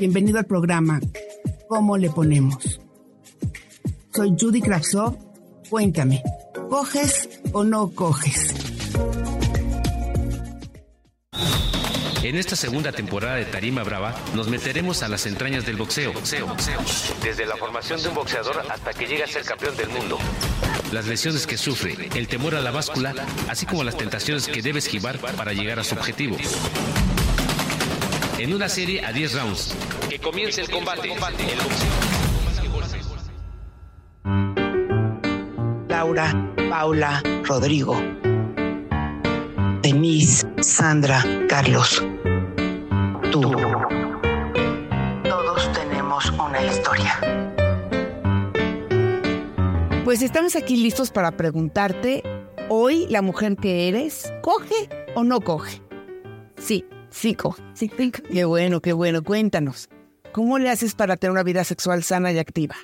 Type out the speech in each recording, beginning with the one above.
Bienvenido al programa ¿Cómo le ponemos? Soy Judy Kravsov. Cuéntame, ¿coges o no coges? En esta segunda temporada de Tarima Brava nos meteremos a las entrañas del boxeo. boxeo, boxeo. Desde la formación de un boxeador hasta que llega a ser campeón del mundo. Las lesiones que sufre, el temor a la báscula, así como las tentaciones que debe esquivar para llegar a su objetivo. En una serie a 10 rounds. Que comience el combate. El Laura, Paula, Rodrigo, Denise, Sandra, Carlos. Tú. Todos tenemos una historia. Pues estamos aquí listos para preguntarte, hoy la mujer que eres, ¿coge o no coge? Sí, sí coge. Sí, sí. Qué bueno, qué bueno. Cuéntanos, ¿cómo le haces para tener una vida sexual sana y activa?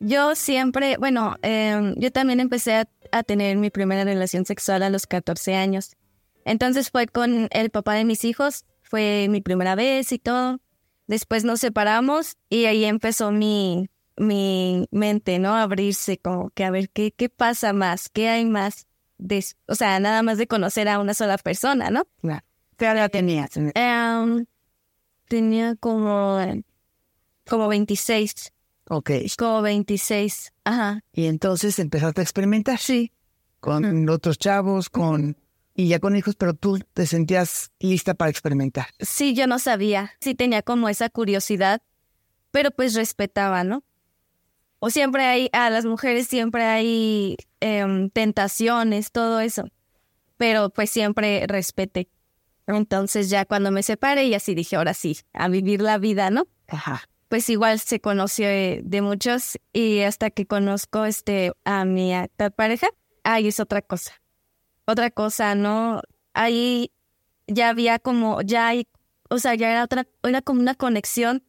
Yo siempre, bueno, eh, yo también empecé a, a, tener mi primera relación sexual a los 14 años. Entonces fue con el papá de mis hijos, fue mi primera vez y todo. Después nos separamos y ahí empezó mi, mi mente, ¿no? A abrirse, como que a ver qué, qué pasa más, qué hay más. De, o sea, nada más de conocer a una sola persona, ¿no? Claro. ¿Qué edad tenías? Um, tenía como, como 26. Ok. Como 26, ajá. Y entonces empezaste a experimentar. Sí. Con Mm. otros chavos, con... Y ya con hijos, pero tú te sentías lista para experimentar. Sí, yo no sabía. Sí tenía como esa curiosidad, pero pues respetaba, ¿no? O siempre hay, a las mujeres siempre hay em, tentaciones, todo eso. Pero pues siempre respeté. Entonces ya cuando me separé y así dije, ahora sí, a vivir la vida, ¿no? Ajá. pues igual se conoció de, de muchos y hasta que conozco este a mi actual pareja, ahí es otra cosa. Otra cosa, ¿no? Ahí ya había como, ya hay, o sea, ya era otra, era como una conexión,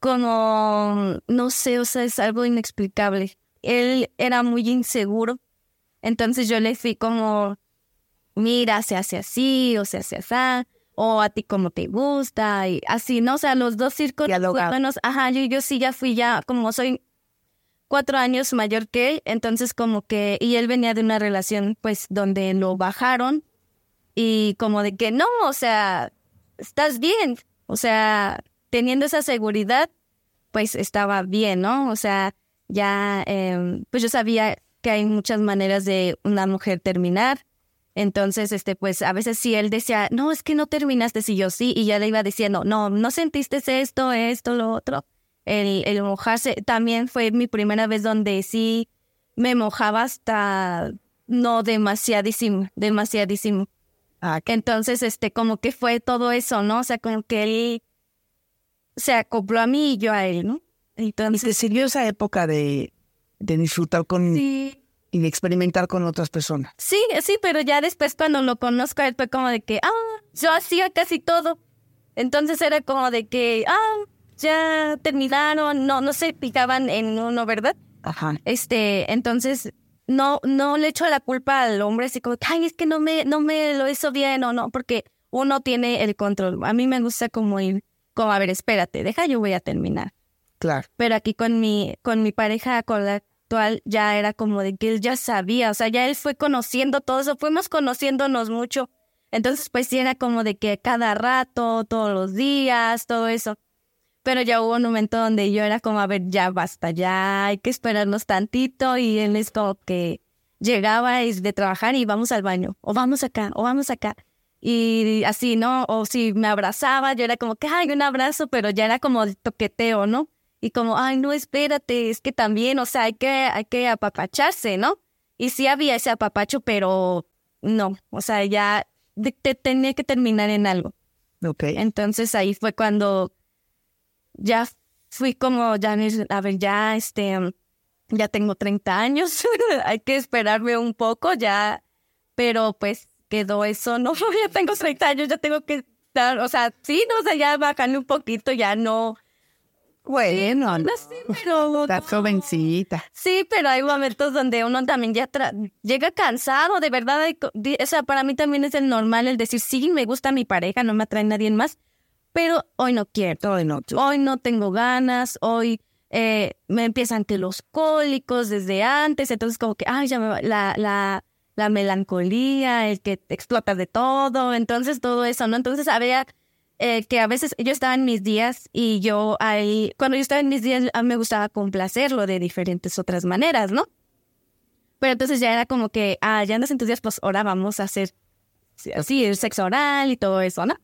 como, no sé, o sea, es algo inexplicable. Él era muy inseguro, entonces yo le fui como, mira, se hace así, o se hace así o a ti como te gusta y así, ¿no? O sea, los dos círculos buenos, ajá, yo, yo sí ya fui ya, como soy cuatro años mayor que él, entonces como que, y él venía de una relación pues donde lo bajaron y como de que no, o sea, estás bien, o sea, teniendo esa seguridad, pues estaba bien, ¿no? O sea, ya, eh, pues yo sabía que hay muchas maneras de una mujer terminar, entonces, este, pues a veces si él decía, no, es que no terminaste, si yo sí, y ya le iba diciendo, no, no sentiste esto, esto, lo otro. El, el mojarse también fue mi primera vez donde sí me mojaba hasta no demasiadísimo, demasiadísimo. Ah, Entonces, este, como que fue todo eso, ¿no? O sea, como que él se acopló a mí y yo a él, ¿no? ¿Y Entonces, te sirvió esa época de, de disfrutar con sí. Y de experimentar con otras personas? Sí, sí, pero ya después cuando lo conozco fue como de que, ah, yo hacía casi todo. Entonces era como de que, ah, ya terminaron, no, no se picaban en uno, ¿verdad? Ajá. Este, entonces no, no le echo la culpa al hombre así como, ay, es que no me, no me lo hizo bien o no, porque uno tiene el control. A mí me gusta como ir, como, a ver, espérate, deja, yo voy a terminar. Claro. Pero aquí con mi, con mi pareja, con la ya era como de que él ya sabía, o sea, ya él fue conociendo todo eso, fuimos conociéndonos mucho. Entonces, pues sí era como de que cada rato, todos los días, todo eso. Pero ya hubo un momento donde yo era como, a ver, ya basta, ya hay que esperarnos tantito. Y él es como que, llegaba de trabajar y vamos al baño, o vamos acá, o vamos acá. Y así, ¿no? O si me abrazaba, yo era como que, ay, un abrazo, pero ya era como toqueteo, ¿no? Y como, ay, no, espérate, es que también, o sea, hay que, hay que apapacharse, ¿no? Y sí había ese apapacho, pero no, o sea, ya te tenía que terminar en algo. Ok. Entonces ahí fue cuando ya fui como, ya, a ver, ya, este, ya tengo 30 años, hay que esperarme un poco, ya, pero pues quedó eso, no, ya tengo 30 años, ya tengo que estar, o sea, sí, no, o sea, ya bajarle un poquito, ya no. Bueno, no, sí, pero... Estás jovencita. Sí, pero hay momentos donde uno también ya llega cansado, de verdad, o sea, para mí también es el normal el decir, sí, me gusta mi pareja, no me atrae nadie más, pero hoy no quiero. Hoy no. Hoy no tengo ganas, hoy eh, me empiezan que los cólicos desde antes, entonces como que, ay, ya me va, la, la, la melancolía, el que explota de todo, entonces todo eso, ¿no? Entonces había eh, que a veces yo estaba en mis días y yo ahí, cuando yo estaba en mis días, a mí me gustaba complacerlo de diferentes otras maneras, ¿no? Pero entonces ya era como que, ah, ya andas en tus días, pues ahora vamos a hacer así, el sexo oral y todo eso, ¿no?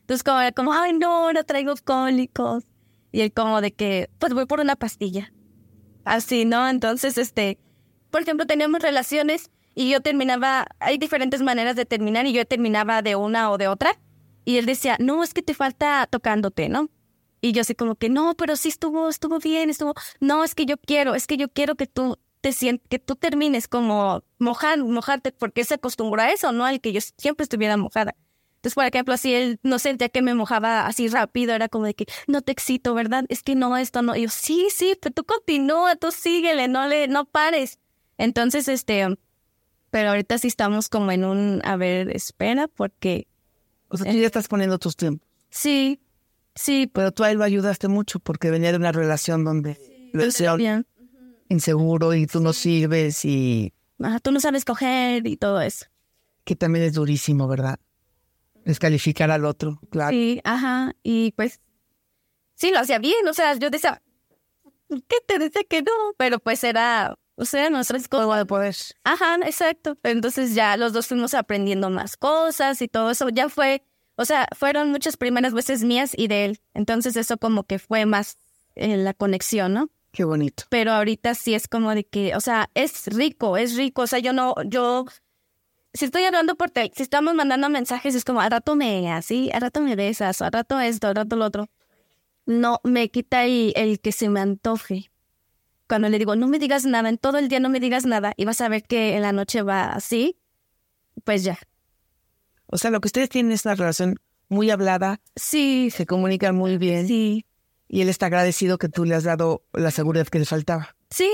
Entonces como, como, ay, no, no traigo cólicos. Y él como de que, pues voy por una pastilla. Así, ¿no? Entonces, este, por ejemplo, teníamos relaciones y yo terminaba, hay diferentes maneras de terminar y yo terminaba de una o de otra. Y él decía, no, es que te falta tocándote, ¿no? Y yo así como que, no, pero sí estuvo, estuvo bien, estuvo, no, es que yo quiero, es que yo quiero que tú te sientes, que tú termines como mojar, mojarte, porque se acostumbró a eso, ¿no? Al que yo siempre estuviera mojada. Entonces, por ejemplo, así él no sentía que me mojaba así rápido, era como de que no te excito, ¿verdad? Es que no, esto no. Y yo, sí, sí, pero tú continúa, tú síguele, no le, no pares. Entonces, este, pero ahorita sí estamos como en un, a ver, espera, porque. O sea, tú ya estás poniendo tus tiempos. Sí, sí. Pero tú a él lo ayudaste mucho porque venía de una relación donde sí, inseguro y tú no sirves y. Ajá, tú no sabes coger y todo eso. Que también es durísimo, ¿verdad? Descalificar al otro, claro. Sí, ajá. Y pues, sí, lo hacía bien. O sea, yo decía, ¿qué te decía que no? Pero pues era, o sea, nuestra escuela de poder. Ajá, exacto. Entonces ya los dos fuimos aprendiendo más cosas y todo eso. Ya fue, o sea, fueron muchas primeras veces mías y de él. Entonces eso como que fue más en la conexión, ¿no? Qué bonito. Pero ahorita sí es como de que, o sea, es rico, es rico. O sea, yo no, yo si estoy hablando por tel, si estamos mandando mensajes, es como, al rato me así, al rato me besas, al rato esto, al rato lo otro. No, me quita el, el que se me antoje. Cuando le digo, no me digas nada, en todo el día no me digas nada, y vas a ver que en la noche va así, pues ya. O sea, lo que ustedes tienen es una relación muy hablada. Sí. Se comunican muy bien. Sí. Y él está agradecido que tú le has dado la seguridad que le faltaba. Sí,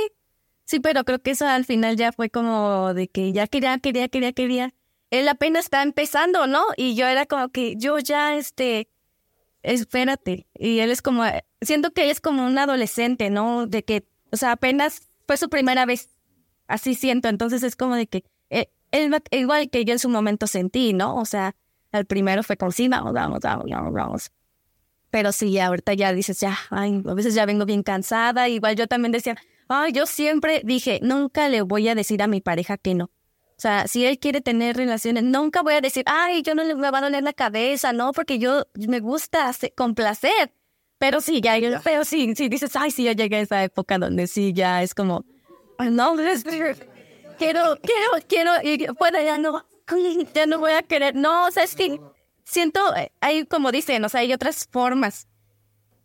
Sí, pero creo que eso al final ya fue como de que ya quería, quería, quería, quería. Él apenas está empezando, ¿no? Y yo era como que yo ya, este, espérate. Y él es como, siento que él es como un adolescente, ¿no? De que, o sea, apenas fue su primera vez. Así siento. Entonces es como de que eh, él, igual que yo en su momento sentí, ¿no? O sea, el primero fue como, sí, vamos, vamos, vamos, vamos, vamos. Pero sí, ahorita ya dices, ya, ay, a veces ya vengo bien cansada. Igual yo también decía, Ay, yo siempre dije, nunca le voy a decir a mi pareja que no. O sea, si él quiere tener relaciones, nunca voy a decir, ay, yo no le va a doler la cabeza, no, porque yo me gusta complacer. Pero sí, ya, pero sí, sí, dices, ay, sí, ya llegué a esa época donde sí, ya es como, no, quiero, quiero, quiero, y bueno, ya no, ya no voy a querer. No, o sea, es que siento, hay como dicen, o sea, hay otras formas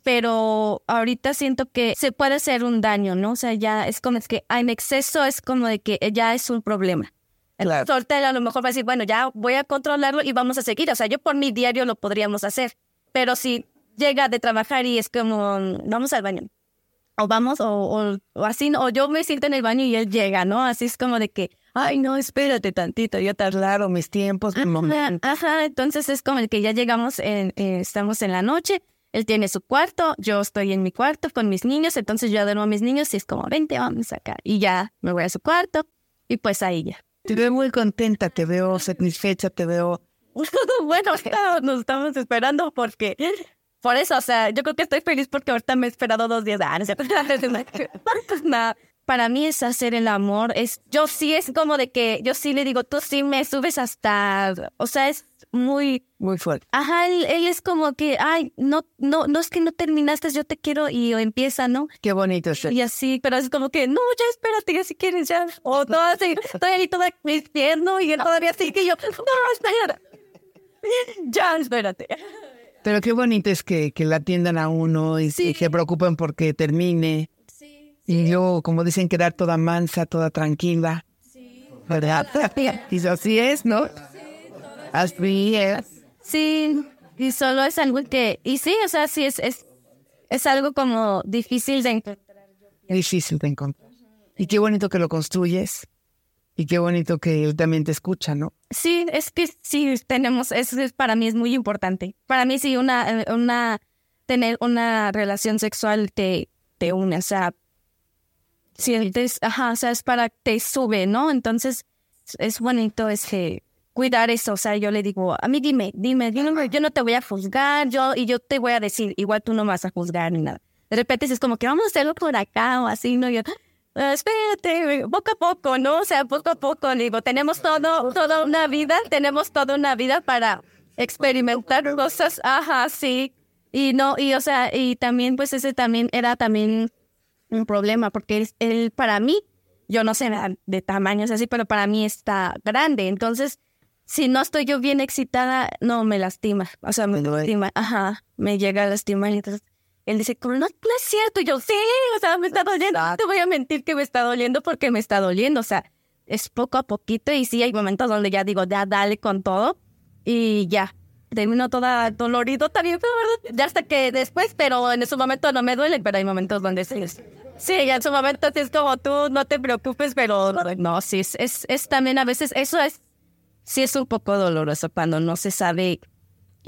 pero ahorita siento que se puede hacer un daño, ¿no? O sea, ya es como es que en exceso es como de que ya es un problema. Claro. a lo mejor va a decir, bueno, ya voy a controlarlo y vamos a seguir. O sea, yo por mi diario lo podríamos hacer. Pero si llega de trabajar y es como, vamos al baño. O vamos, o, o, así, o yo me siento en el baño y él llega, ¿no? Así es como de que, ay, no, espérate tantito, yo te Claro, mis tiempos, ajá, Ajá, entonces es como el que ya llegamos, en, eh, estamos en la noche él tiene su cuarto, yo estoy en mi cuarto con mis niños, entonces yo duermo a mis niños y es como, vente, vamos acá. Y ya me voy a su cuarto y pues ahí ya. Te veo muy contenta, te veo satisfecha, te veo... bueno, nos estamos esperando porque... Por eso, o sea, yo creo que estoy feliz porque ahorita me he esperado dos días. Ah, no, para mí es hacer el amor. Es, yo sí es como de que, yo sí le digo, tú sí me subes hasta, o sea, es muy... Muy fuerte. Ajá, él, él es como que, ay, no, no, no es que no terminaste, yo te quiero y empieza, ¿no? Qué bonito es. Y así, pero es como que, no, ya espérate, ya si quieres, ya. O todo así, estoy ahí toda vistiendo y él todavía así que yo, no, espera. Ya, espérate. Pero qué bonito es que, que la atiendan a uno y, se preocupen porque termine. Sí, Y luego, como dicen, quedar toda mansa, toda tranquila. sí. ¿Verdad? Y así es, ¿no? Así es. Sí, y solo es algo que, y sí, o sea, sí es, es, es algo como difícil de encontrar. Difícil de encontrar. Y qué bonito que lo construyes. Y qué bonito que él también te escucha, ¿no? Sí, es que sí tenemos, eso es, para mí es muy importante. Para mí sí, una, eh, una, tener una relación sexual te, te une, o sea, sientes, ajá, o sea, es para, te sube, ¿no? Entonces, es bonito, es que cuidar eso, o sea, yo le digo, a mí dime, dime, yo no, yo no te voy a juzgar, yo, y yo te voy a decir, igual tú no vas a juzgar ni nada. De repente es como que vamos a hacerlo por acá o así, ¿no? Yo, "Ah, espérate, poco a poco, ¿no? O sea, poco a poco, digo, tenemos todo, toda una vida, tenemos toda una vida para experimentar cosas, ajá, sí. Y no, y o sea, y también, pues ese también era también un problema, porque él, él, para mí, yo no sé de tamaños así, pero para mí está grande. Entonces, si no estoy yo bien excitada, no me lastima. O sea, me duele. lastima. Ajá, me llega a lastimar. Entonces él dice, "Pero no, no es cierto. Y yo, sí, o sea, me está doliendo. No te voy a mentir que me está doliendo porque me está doliendo. O sea, es poco a poquito. Y sí, hay momentos donde ya digo, ya dale con todo. Y ya, termino toda dolorido también, pero ¿verdad? ya hasta que después, pero en ese momento no me duele, pero hay momentos donde sí es. Sí, ya en su momento sí es como tú, no te preocupes, pero no, sí, es, es, es también a veces, eso es, sí es un poco doloroso cuando no se sabe.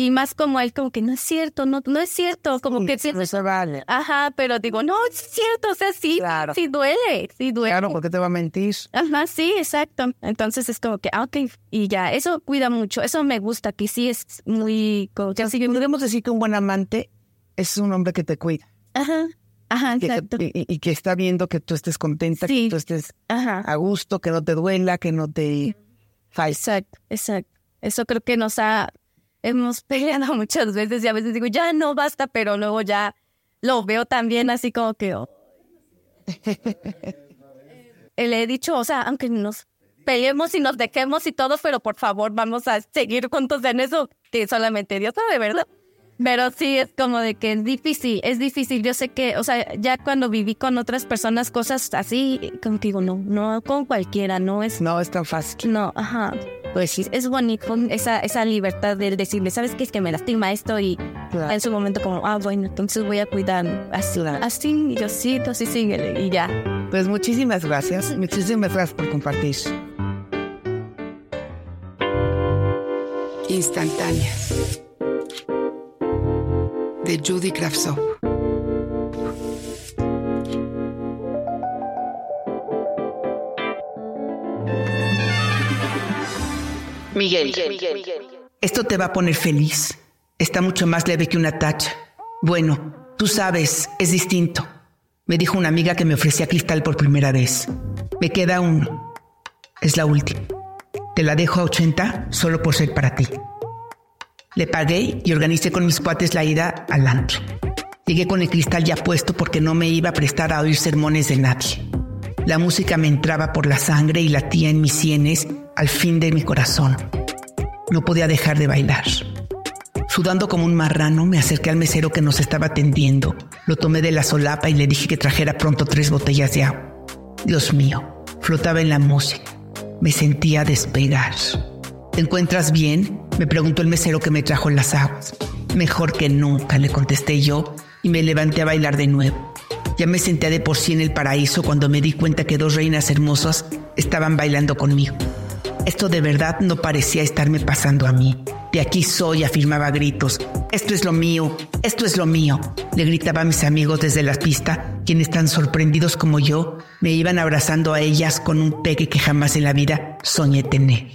Y más como él, como que no es cierto, no, no es cierto, como que sí. Eso vale. Ajá, pero digo, no, es cierto, o sea, sí, Claro. sí duele, sí duele. Claro, ¿por qué te va a mentir? Ajá, sí, exacto. Entonces es como que, ah, ok, y ya, eso cuida mucho, eso me gusta, que sí es muy... Como que podemos decir que un buen amante es un hombre que te cuida. Ajá, ajá, exacto. y, y- y que está viendo que tú estés contenta, Sí. que tú estés Ajá, a gusto, que no te duela, que no te falle. exacto, exacto. Eso creo que nos ha... Hemos peleado muchas veces y a veces digo, ya no basta, pero luego ya lo veo también así como que... oh. Eh, Le he dicho, o sea, aunque nos peleemos y nos dejemos y todo, pero por favor vamos a seguir juntos en eso, que solamente Dios sabe, ¿verdad? Pero sí es como de que es difícil, es difícil. Yo sé que, o sea, ya cuando viví con otras personas cosas así, digo, no, no con cualquiera, no es, No es tan fácil. no, ajá. Pues sí, es bonito esa, esa libertad de decirle, ¿sabes qué? Es que me lastima esto y Claro. en su momento como, ah, bueno, entonces voy a cuidar así, así, y yo sí, tú sí, síguele y ya. Pues muchísimas gracias. Muchísimas gracias por compartir. Instantáneas. De Judy Kravtsov. Miguel. Esto te va a poner feliz. Está mucho más leve que una tacha. Bueno, tú sabes, es distinto. Me dijo una amiga que me ofrecía cristal por primera vez. Me queda uno. Es la última. Te la dejo a 80 solo por ser para ti. Le pagué y organicé con mis cuates la ida al antro. Llegué con el cristal ya puesto porque no me iba a prestar a oír sermones de nadie. La música me entraba por la sangre y latía en mis sienes al fin de mi corazón. No podía dejar de bailar. Sudando como un marrano, me acerqué al mesero que nos estaba atendiendo. Lo tomé de la solapa y le dije que trajera pronto tres botellas de agua. Dios mío, flotaba en la música. Me sentía despegar. ¿Te encuentras bien? Me preguntó el mesero que me trajo las aguas. Mejor que nunca, le contesté yo y me levanté a bailar de nuevo. Ya me senté de por sí en el paraíso cuando me di cuenta que dos reinas hermosas estaban bailando conmigo. Esto de verdad no parecía estarme pasando a mí. De aquí soy, afirmaba a gritos. Esto es lo mío, esto es lo mío. Le gritaba a mis amigos desde la pista, quienes tan sorprendidos como yo me iban abrazando a ellas con un pegue que jamás en la vida soñé tener.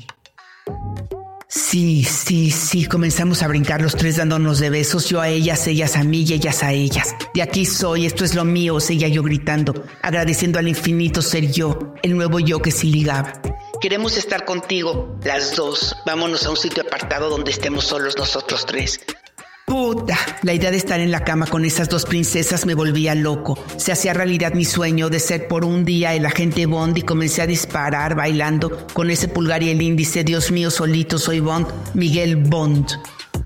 Sí, sí, sí, comenzamos a brincar los tres dándonos de besos, yo a ellas, ellas a mí y ellas a ellas. De aquí soy, esto es lo mío, seguía yo gritando, agradeciendo al infinito ser yo, el nuevo yo que sí ligaba. Queremos estar contigo, las dos. Vámonos a un sitio apartado donde estemos solos nosotros tres. Puta, la idea de estar en la cama con esas dos princesas me volvía loco. Se hacía realidad mi sueño de ser por un día el agente Bond y comencé a disparar bailando con ese pulgar y el índice. Dios mío, solito soy Bond, Miguel Bond.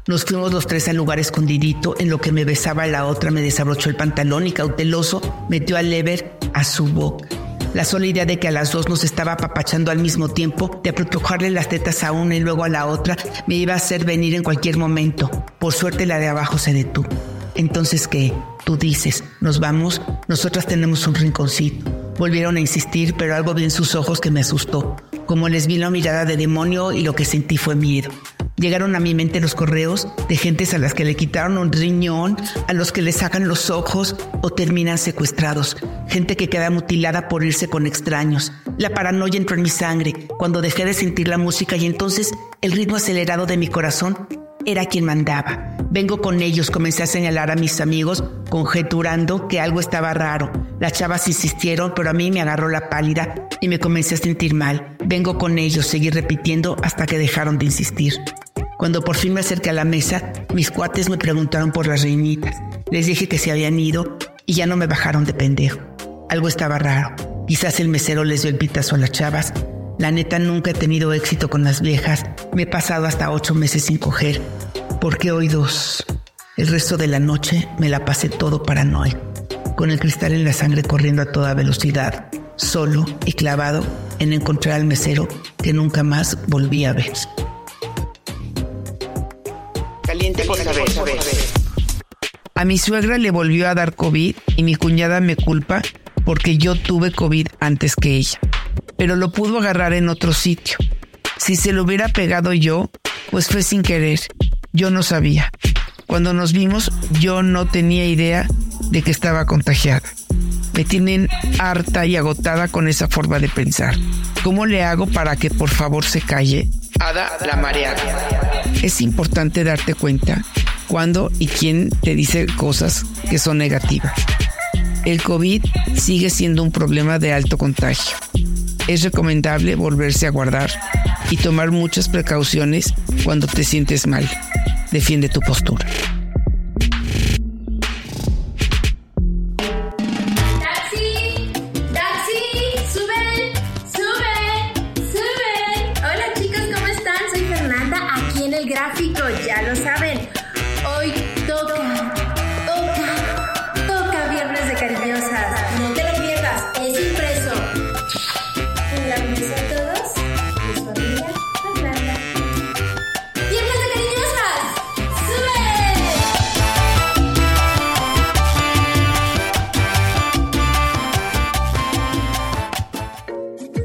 Nos fuimos los tres al lugar escondidito, en lo que me besaba la otra me desabrochó el pantalón y cauteloso metió al lever a su boca. La sola idea de que a las dos nos estaba apapachando al mismo tiempo, de apretujarle las tetas a una y luego a la otra, me iba a hacer venir en cualquier momento. Por suerte la de abajo se detuvo. Entonces, ¿qué? Tú dices, nos vamos, nosotras tenemos un rinconcito. Volvieron a insistir, pero algo vi en sus ojos que me asustó. Como les vi la mirada de demonio y lo que sentí fue miedo. Llegaron a mi mente los correos de gentes a las que le quitaron un riñón, a los que le sacan los ojos o terminan secuestrados, gente que queda mutilada por irse con extraños. La paranoia entró en mi sangre cuando dejé de sentir la música y entonces el ritmo acelerado de mi corazón era quien mandaba. Vengo con ellos, comencé a señalar a mis amigos, conjeturando que algo estaba raro. Las chavas insistieron, pero a mí me agarró la pálida y me comencé a sentir mal. Vengo con ellos, seguí repitiendo hasta que dejaron de insistir. Cuando por fin me acerqué a la mesa, mis cuates me preguntaron por las reinitas. Les dije que se habían ido y ya no me bajaron de pendejo. Algo estaba raro. Quizás el mesero les dio el pitazo a las chavas. La neta nunca he tenido éxito con las viejas. Me he pasado hasta ocho meses sin coger. Porque hoy dos. El resto de la noche me la pasé todo paranoico. Con el cristal en la sangre corriendo a toda velocidad. Solo y clavado en encontrar al mesero que nunca más volví a ver. A mi suegra le volvió a dar COVID y mi cuñada me culpa porque yo tuve COVID antes que ella. Pero lo pudo agarrar en otro sitio. Si se lo hubiera pegado yo, pues fue sin querer. Yo no sabía. Cuando nos vimos, yo no tenía idea de que estaba contagiada. Me tienen harta y agotada con esa forma de pensar. ¿Cómo le hago para que por favor se calle? Ada la mareada. Es importante darte cuenta cuándo y quién te dice cosas que son negativas. El COVID sigue siendo un problema de alto contagio. Es recomendable volverse a guardar y tomar muchas precauciones cuando te sientes mal. Defiende tu postura.